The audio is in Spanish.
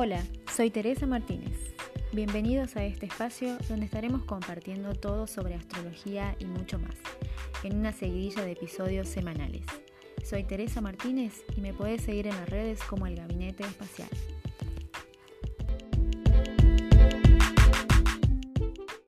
Hola, soy Teresa Martínez. Bienvenidos a este espacio donde estaremos compartiendo todo sobre astrología y mucho más, en una seguidilla de episodios semanales. Soy Teresa Martínez y me puedes seguir en las redes como el Gabinete Espacial.